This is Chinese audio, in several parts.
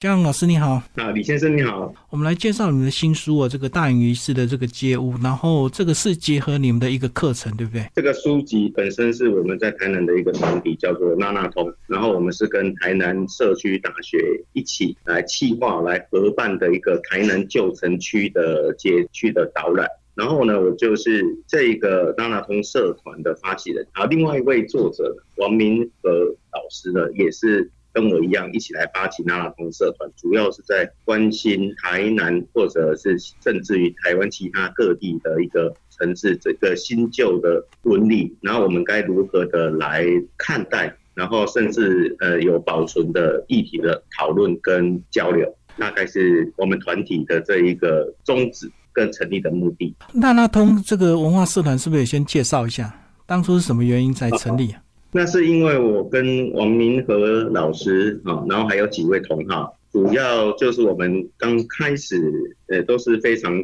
江老师你好，啊，李先生你好，我们来介绍你们的新书啊，这个大隐于市的这个街屋，然后这个是结合你们的一个课程，对不对？这个书籍本身是我们在台南的一个团体，叫做娜娜通，然后我们是跟台南社区大学一起来企划来合办的一个台南旧城区的街区的导览。然后呢，我就是这个娜娜通社团的发起人，然后另外一位作者王明和老师呢，也是。跟我一样一起来发起那拉通社团，主要是在关心台南或者是甚至于台湾其他各地的一个城市这个新旧的纹理，然后我们该如何的来看待，然后甚至呃有保存的议题的讨论跟交流，大概是我们团体的这一个宗旨跟成立的目的。那拉通这个文化社团是不是也先介绍一下，当初是什么原因才成立？那是因为我跟王明和老师啊，然后还有几位同好，主要就是我们刚开始呃都是非常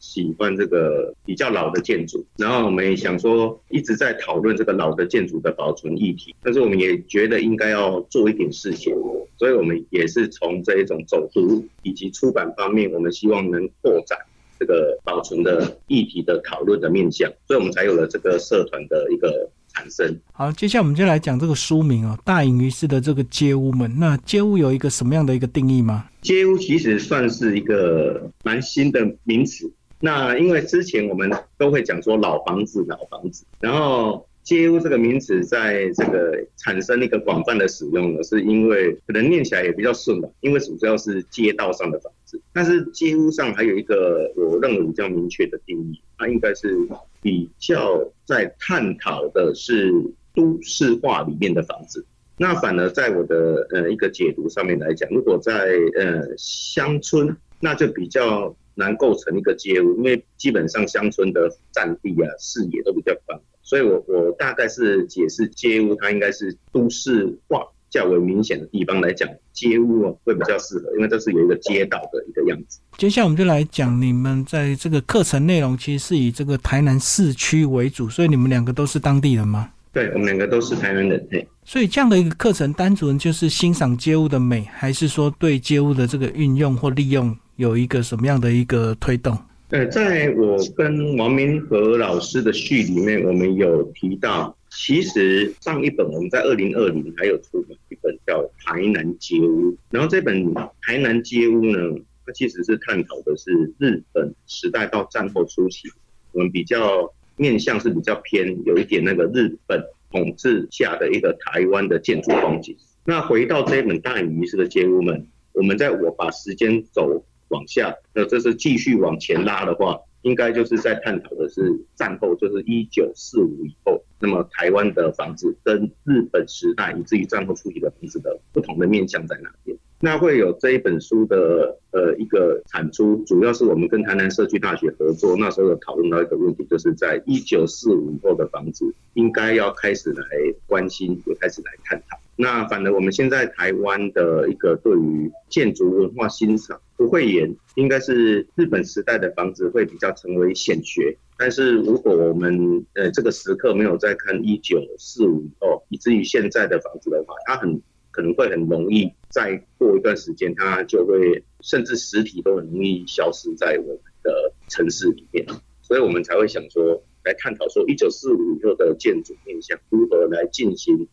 喜欢这个比较老的建筑，然后我们也想说一直在讨论这个老的建筑的保存议题，但是我们也觉得应该要做一点事情，所以我们也是从这一种走读以及出版方面，我们希望能扩展这个保存的议题的讨论的面向，所以我们才有了这个社团的一个。产生好，接下来我们就来讲这个书名哦，《大隐于市的这个街屋们》。那街屋有一个什么样的一个定义吗？街屋其实算是一个蛮新的名词。那因为之前我们都会讲说老房子、老房子，然后。街屋这个名词在这个产生一个广泛的使用呢，是因为可能念起来也比较顺吧，因为主要是街道上的房子。但是街屋上还有一个我认为比较明确的定义，它应该是比较在探讨的是都市化里面的房子。那反而在我的呃一个解读上面来讲，如果在呃乡村，那就比较难构成一个街屋，因为基本上乡村的占地啊视野都比较宽。所以，我我大概是解释街屋，它应该是都市化较为明显的地方来讲，街屋哦会比较适合，因为这是有一个街道的一个样子。接下来我们就来讲，你们在这个课程内容其实是以这个台南市区为主，所以你们两个都是当地人吗？对，我们两个都是台南人。嘿，所以这样的一个课程，单纯就是欣赏街屋的美，还是说对街屋的这个运用或利用有一个什么样的一个推动？呃，在我跟王明和老师的序里面，我们有提到，其实上一本我们在二零二零还有出版一本叫《台南街屋》，然后这本《台南街屋》呢，它其实是探讨的是日本时代到战后初期，我们比较面向是比较偏有一点那个日本统治下的一个台湾的建筑风景。那回到这本大隐于市的街屋们，我们在我把时间走。往下，那这是继续往前拉的话，应该就是在探讨的是战后，就是一九四五以后，那么台湾的房子跟日本时代以至于战后初期的房子的不同的面向在哪边？那会有这一本书的呃一个产出，主要是我们跟台南社区大学合作，那时候有讨论到一个问题，就是在一九四五后的房子，应该要开始来关心，也开始来探讨。那反而我们现在台湾的一个对于建筑文化欣赏不会言，应该是日本时代的房子会比较成为显学。但是如果我们呃这个时刻没有再看一九四五以后，以至于现在的房子的话，它很可能会很容易再过一段时间，它就会甚至实体都很容易消失在我们的城市里面。所以我们才会想说来探讨说一九四五以后的建筑面向如何来进行。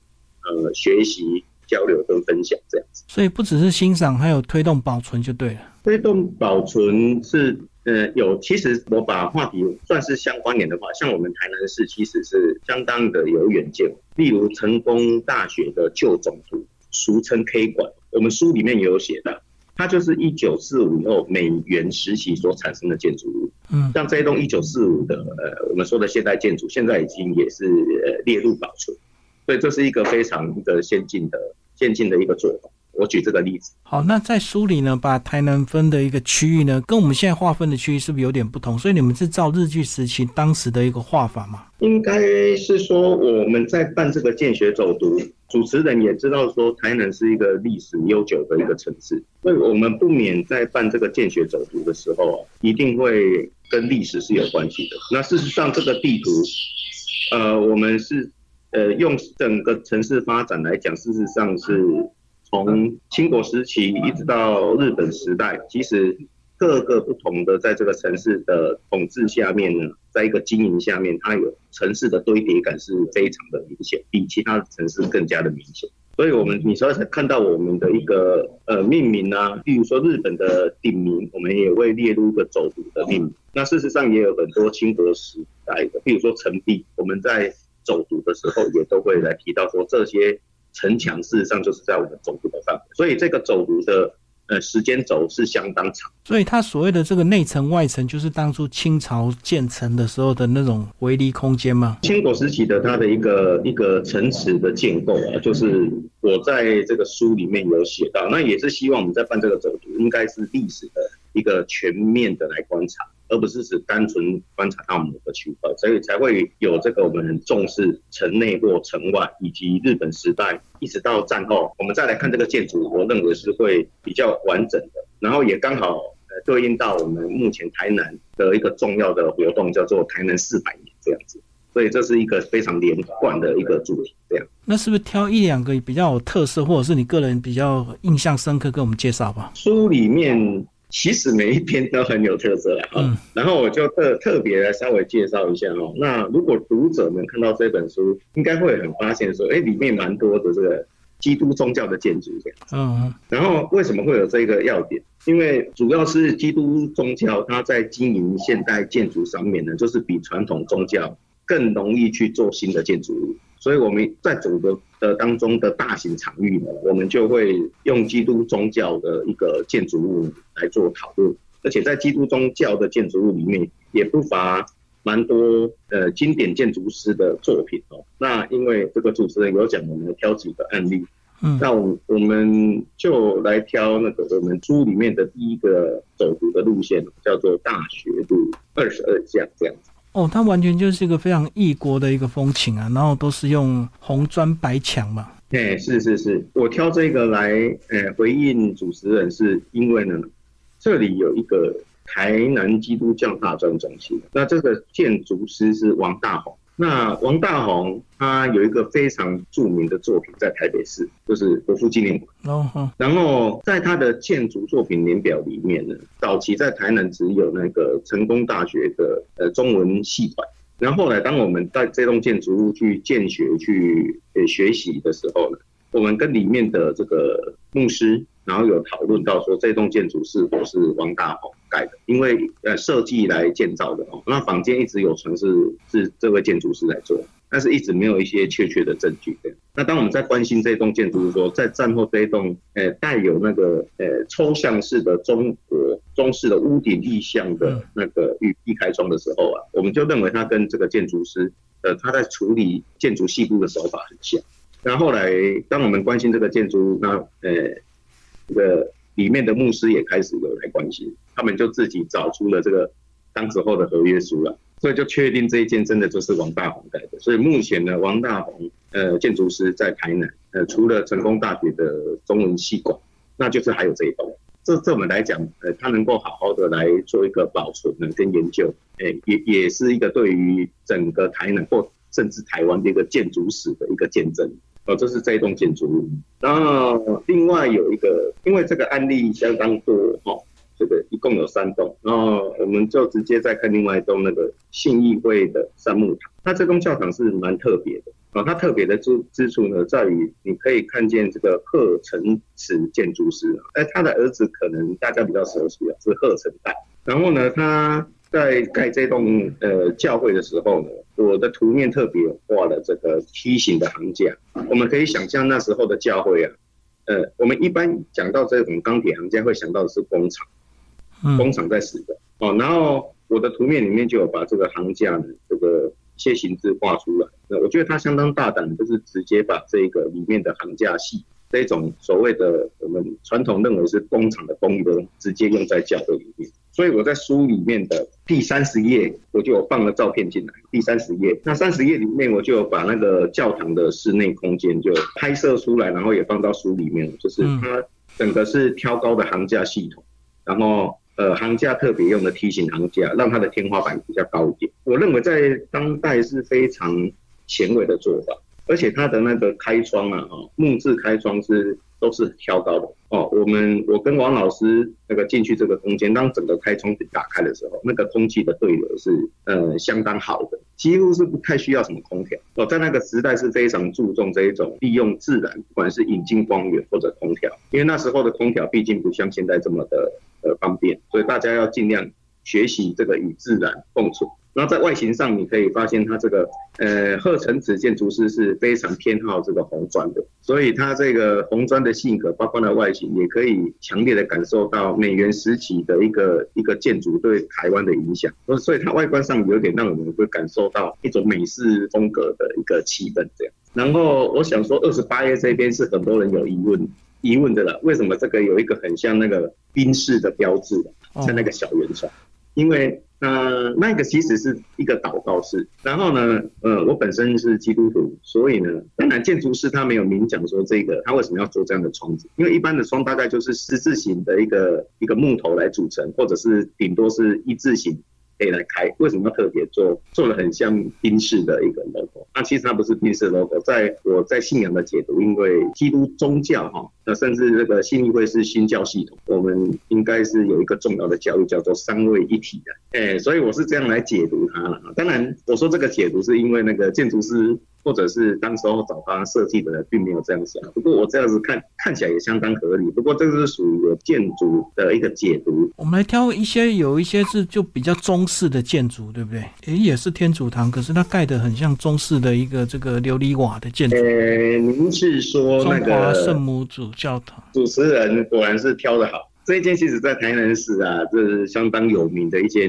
呃，学习、交流跟分享这样子，所以不只是欣赏，还有推动保存就对了。推动保存是呃有，其实我把话题算是相关联的话，像我们台南市其实是相当的有远见。例如成功大学的旧总图，俗称 K 馆，我们书里面也有写的，它就是一九四五以后美元时期所产生的建筑物。嗯，像这一栋一九四五的呃我们说的现代建筑，现在已经也是呃列入保存。所以这是一个非常一个先进的、先进的一个做法。我举这个例子。好，那在书里呢，把台南分的一个区域呢，跟我们现在划分的区域是不是有点不同？所以你们是照日据时期当时的一个画法吗？应该是说我们在办这个建学走读，主持人也知道说台南是一个历史悠久的一个城市，所以我们不免在办这个建学走读的时候啊，一定会跟历史是有关系的。那事实上，这个地图，呃，我们是。呃，用整个城市发展来讲，事实上是从清国时期一直到日本时代，其实各个不同的在这个城市的统治下面呢，在一个经营下面，它有城市的堆叠感是非常的明显，比其他城市更加的明显。所以，我们你说看到我们的一个呃命名啊，例如说日本的鼎名，我们也会列入一个走读的命名。那事实上也有很多清国时代的，比如说城壁，我们在走读的时候也都会来提到说这些城墙事实上就是在我们走读的范围。所以这个走读的。呃，时间轴是相当长，所以它所谓的这个内城外城，就是当初清朝建成的时候的那种围篱空间吗？清国时期的它的一个一个城池的建构啊，就是我在这个书里面有写到，那也是希望我们在办这个走读，应该是历史的一个全面的来观察。而不是只单纯观察到某个区块，所以才会有这个我们很重视城内或城外，以及日本时代一直到战后，我们再来看这个建筑，我认为是会比较完整的。然后也刚好呃对应到我们目前台南的一个重要的活动，叫做台南四百年这样子，所以这是一个非常连贯的一个主题。这样，那是不是挑一两个比较有特色，或者是你个人比较印象深刻，跟我们介绍吧？书里面。其实每一篇都很有特色啦，嗯，然后我就特特别来稍微介绍一下哦。那如果读者们看到这本书，应该会很发现说，哎，里面蛮多的这个基督宗教的建筑这样。嗯，然后为什么会有这个要点？因为主要是基督宗教它在经营现代建筑上面呢，就是比传统宗教更容易去做新的建筑物。所以我们在整个的当中的大型场域呢，我们就会用基督宗教的一个建筑物来做讨论，而且在基督宗教的建筑物里面也不乏蛮多呃经典建筑师的作品哦。那因为这个主持人有讲，我们挑几个案例，嗯，那我我们就来挑那个我们书里面的第一个走读的路线，叫做大学路二十二巷这样子。哦，它完全就是一个非常异国的一个风情啊，然后都是用红砖白墙嘛。对，是是是，我挑这个来呃回应主持人，是因为呢，这里有一个台南基督教大专中心，那这个建筑师是王大宏。那王大宏他有一个非常著名的作品在台北市，就是国父纪念馆。哦，然后在他的建筑作品年表里面呢，早期在台南只有那个成功大学的呃中文系馆。然后后来当我们在这栋建筑物去建学去呃学习的时候呢，我们跟里面的这个牧师。然后有讨论到说这栋建筑是否是王大宏盖的，因为呃设计来建造的哦，那坊间一直有传是是这位建筑师来做，但是一直没有一些确切的证据。那当我们在关心这栋建筑，说在战后这一栋呃带有那个呃抽象式的中国中式的屋顶意象的那个玉壁开窗的时候啊，我们就认为它跟这个建筑师呃他在处理建筑细部的手法很像。那后来当我们关心这个建筑，那呃。这个里面的牧师也开始有来关心，他们就自己找出了这个当时候的合约书了，所以就确定这一间真的就是王大宏盖的。所以目前呢，王大宏呃建筑师在台南，呃除了成功大学的中文系馆，那就是还有这一栋。这这我们来讲，呃他能够好好的来做一个保存呢跟研究，诶也也是一个对于整个台南或甚至台湾的一个建筑史的一个见证。哦，这是这一栋建筑物。然后另外有一个，因为这个案例相当多哈，这个一共有三栋。然后我们就直接再看另外一栋那个信义会的三木堂。那这栋教堂是蛮特别的啊，它特别的之之处呢，在于你可以看见这个贺成慈建筑师，哎，他的儿子可能大家比较熟悉啊，是贺成代。然后呢，他。在盖这栋呃教会的时候呢，我的图面特别画了这个梯形的行架。我们可以想象那时候的教会啊，呃，我们一般讲到这种钢铁行架，会想到的是工厂，工厂在使用哦。然后我的图面里面就有把这个行架呢这个一些形制画出来。那我觉得它相当大胆，就是直接把这个里面的行架系这种所谓的我们传统认为是工厂的工艺的，直接用在教会里面。所以我在书里面的第三十页，我就放了照片进来。第三十页，那三十页里面，我就把那个教堂的室内空间就拍摄出来，然后也放到书里面。就是它整个是挑高的行架系统，然后呃行架特别用的梯形行架，让它的天花板比较高一点。我认为在当代是非常前卫的做法，而且它的那个开窗啊，哈木质开窗是都是挑高的哦。我们我跟王老师那个进去这个空间，当整个开窗打开的时候，那个空气的对流是呃相当好的，几乎是不太需要什么空调哦。在那个时代是非常注重这一种利用自然，不管是引进光源或者空调，因为那时候的空调毕竟不像现在这么的呃方便，所以大家要尽量学习这个与自然共处。然后在外形上，你可以发现它这个呃鹤城子建筑师是非常偏好这个红砖的，所以它这个红砖的性格，包括它外形，也可以强烈的感受到美元时期的一个一个建筑对台湾的影响。所以它外观上有点让我们会感受到一种美式风格的一个气氛这样。然后我想说，二十八页这边是很多人有疑问疑问的了，为什么这个有一个很像那个宾士的标志在那个小圆船？因为呃，那个其实是一个祷告式。然后呢，呃，我本身是基督徒，所以呢，当然建筑师他没有明讲说这个他为什么要做这样的窗子，因为一般的窗大概就是十字形的一个一个木头来组成，或者是顶多是一字形。可以来开，为什么要特别做？做了很像宾士的一个 logo，那其实它不是宾士 logo。在我在信仰的解读，因为基督宗教哈，那甚至这个信义会是新教系统，我们应该是有一个重要的教育叫做三位一体的，哎，所以我是这样来解读它了。当然，我说这个解读是因为那个建筑师。或者是当时候找他设计的人并没有这样想，不过我这样子看看起来也相当合理。不过这个是属于建筑的一个解读。我们来挑一些，有一些是就比较中式的建筑，对不对？诶，也是天主堂，可是它盖的很像中式的一个这个琉璃瓦的建筑。呃，您是说那个圣母主教堂？主持人果然是挑的好。这一间其实在台南市啊，这是相当有名的一间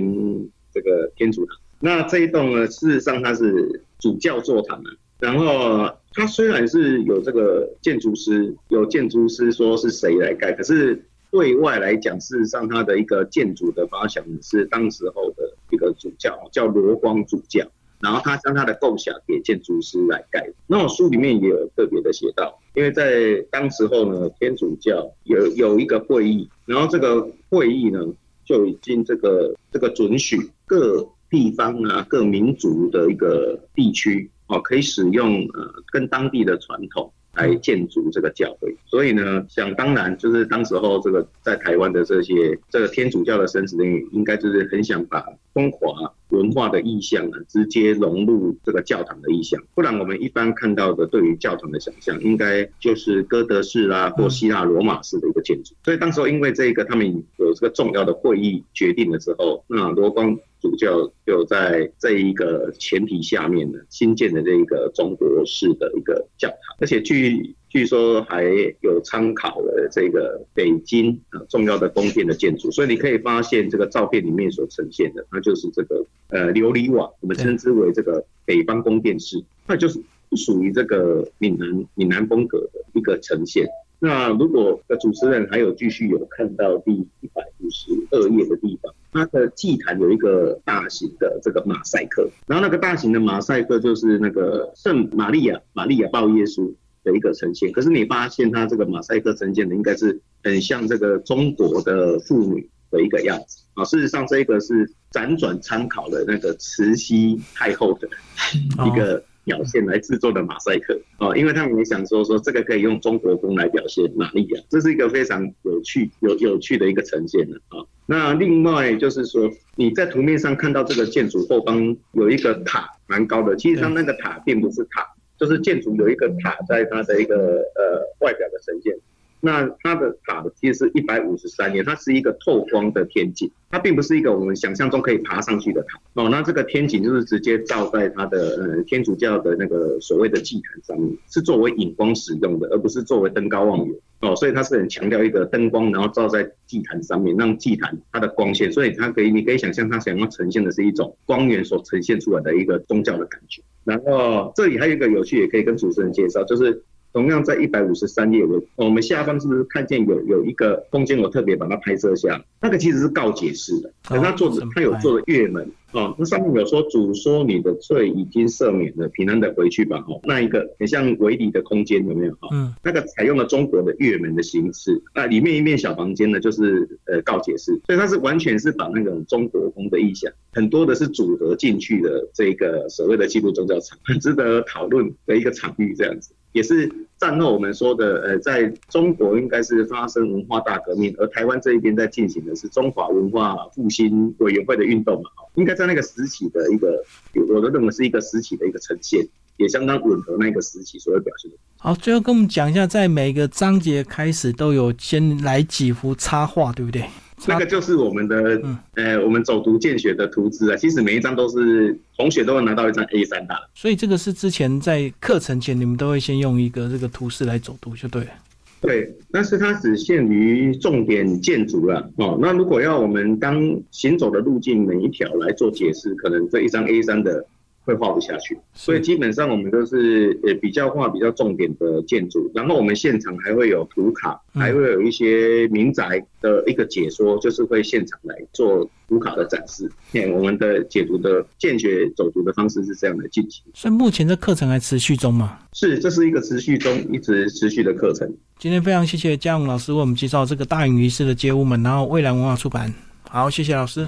这个天主堂。那这一栋呢，事实上它是主教座堂啊。然后他虽然是有这个建筑师，有建筑师说是谁来盖，可是对外来讲，事实上他的一个建筑的发想是当时候的一个主教叫罗光主教，然后他将他的构想给建筑师来盖。那我书里面也有特别的写到，因为在当时候呢，天主教有有一个会议，然后这个会议呢就已经这个这个准许各地方啊各民族的一个地区。哦，可以使用呃，跟当地的传统来建筑这个教会，所以呢，想当然就是当时候这个在台湾的这些这个天主教的神职人员应该就是很想把中华文化的意象啊，直接融入这个教堂的意象，不然我们一般看到的对于教堂的想象，应该就是哥德式啦或希腊罗马式的一个建筑。所以当时候因为这个他们有这个重要的会议决定了之后，那罗光。主教就在这一个前提下面呢，新建的这一个中国式的一个教堂，而且据据说还有参考了这个北京啊重要的宫殿的建筑，所以你可以发现这个照片里面所呈现的，那就是这个呃琉璃瓦，我们称之为这个北方宫殿式，那就是属于这个闽南闽南风格的一个呈现。那如果主持人还有继续有看到第一百五十二页的地方。它的祭坛有一个大型的这个马赛克，然后那个大型的马赛克就是那个圣玛利亚，玛利亚抱耶稣的一个呈现。可是你发现它这个马赛克呈现的应该是很像这个中国的妇女的一个样子啊。事实上，这个是辗转参考了那个慈禧太后的一个表现来制作的马赛克啊，因为他们也想说说这个可以用中国风来表现玛利亚，这是一个非常有趣有有趣的一个呈现了啊。那另外就是说，你在图面上看到这个建筑后方有一个塔，蛮高的。其实它那个塔并不是塔，就是建筑有一个塔在它的一个呃外表的呈现。那它的塔其实是一百五十三年，它是一个透光的天井，它并不是一个我们想象中可以爬上去的塔哦。那这个天井就是直接照在它的呃天主教的那个所谓的祭坛上面，是作为引光使用的，而不是作为登高望远哦。所以它是很强调一个灯光，然后照在祭坛上面，让祭坛它的光线，所以它可以你可以想象它想要呈现的是一种光源所呈现出来的一个宗教的感觉。然后这里还有一个有趣，也可以跟主持人介绍，就是。同样在一百五十三页，我我们下方是不是看见有有一个空间？我特别把它拍摄下，那个其实是告解式的，可他做的他有做的月门哦，那上面有说主说你的罪已经赦免了，平安的回去吧哦，那一个很像围篱的空间有没有哈？嗯，那个采用了中国的月门的形式，那里面一面小房间呢就是呃告解式，所以它是完全是把那种中国风的意象，很多的是组合进去的这个所谓的基督宗教场，很值得讨论的一个场域这样子。也是战后我们说的，呃，在中国应该是发生文化大革命，而台湾这一边在进行的是中华文化复兴委员会的运动嘛，应该在那个时期的一个，我都认为是一个时期的一个呈现，也相当吻合那个时期所有表现的。好，最后跟我们讲一下，在每个章节开始都有先来几幅插画，对不对？那个就是我们的，呃，我们走读见学的图纸啊。其实每一张都是同学都会拿到一张 A 三的。所以这个是之前在课程前，你们都会先用一个这个图示来走读，就对了。对，但是它只限于重点建筑了哦。那如果要我们当行走的路径每一条来做解释，可能这一张 A 三的。会画不下去，所以基本上我们都是呃比较画比较重点的建筑，然后我们现场还会有图卡，还会有一些民宅的一个解说，就是会现场来做图卡的展示。我们的解读的见学走读的方式是这样的进行。所以目前这课程还持续中吗？是，这是一个持续中一直持续的课程。今天非常谢谢嘉勇老师为我们介绍这个大隐于市的街屋门，然后未来文化出版。好，谢谢老师。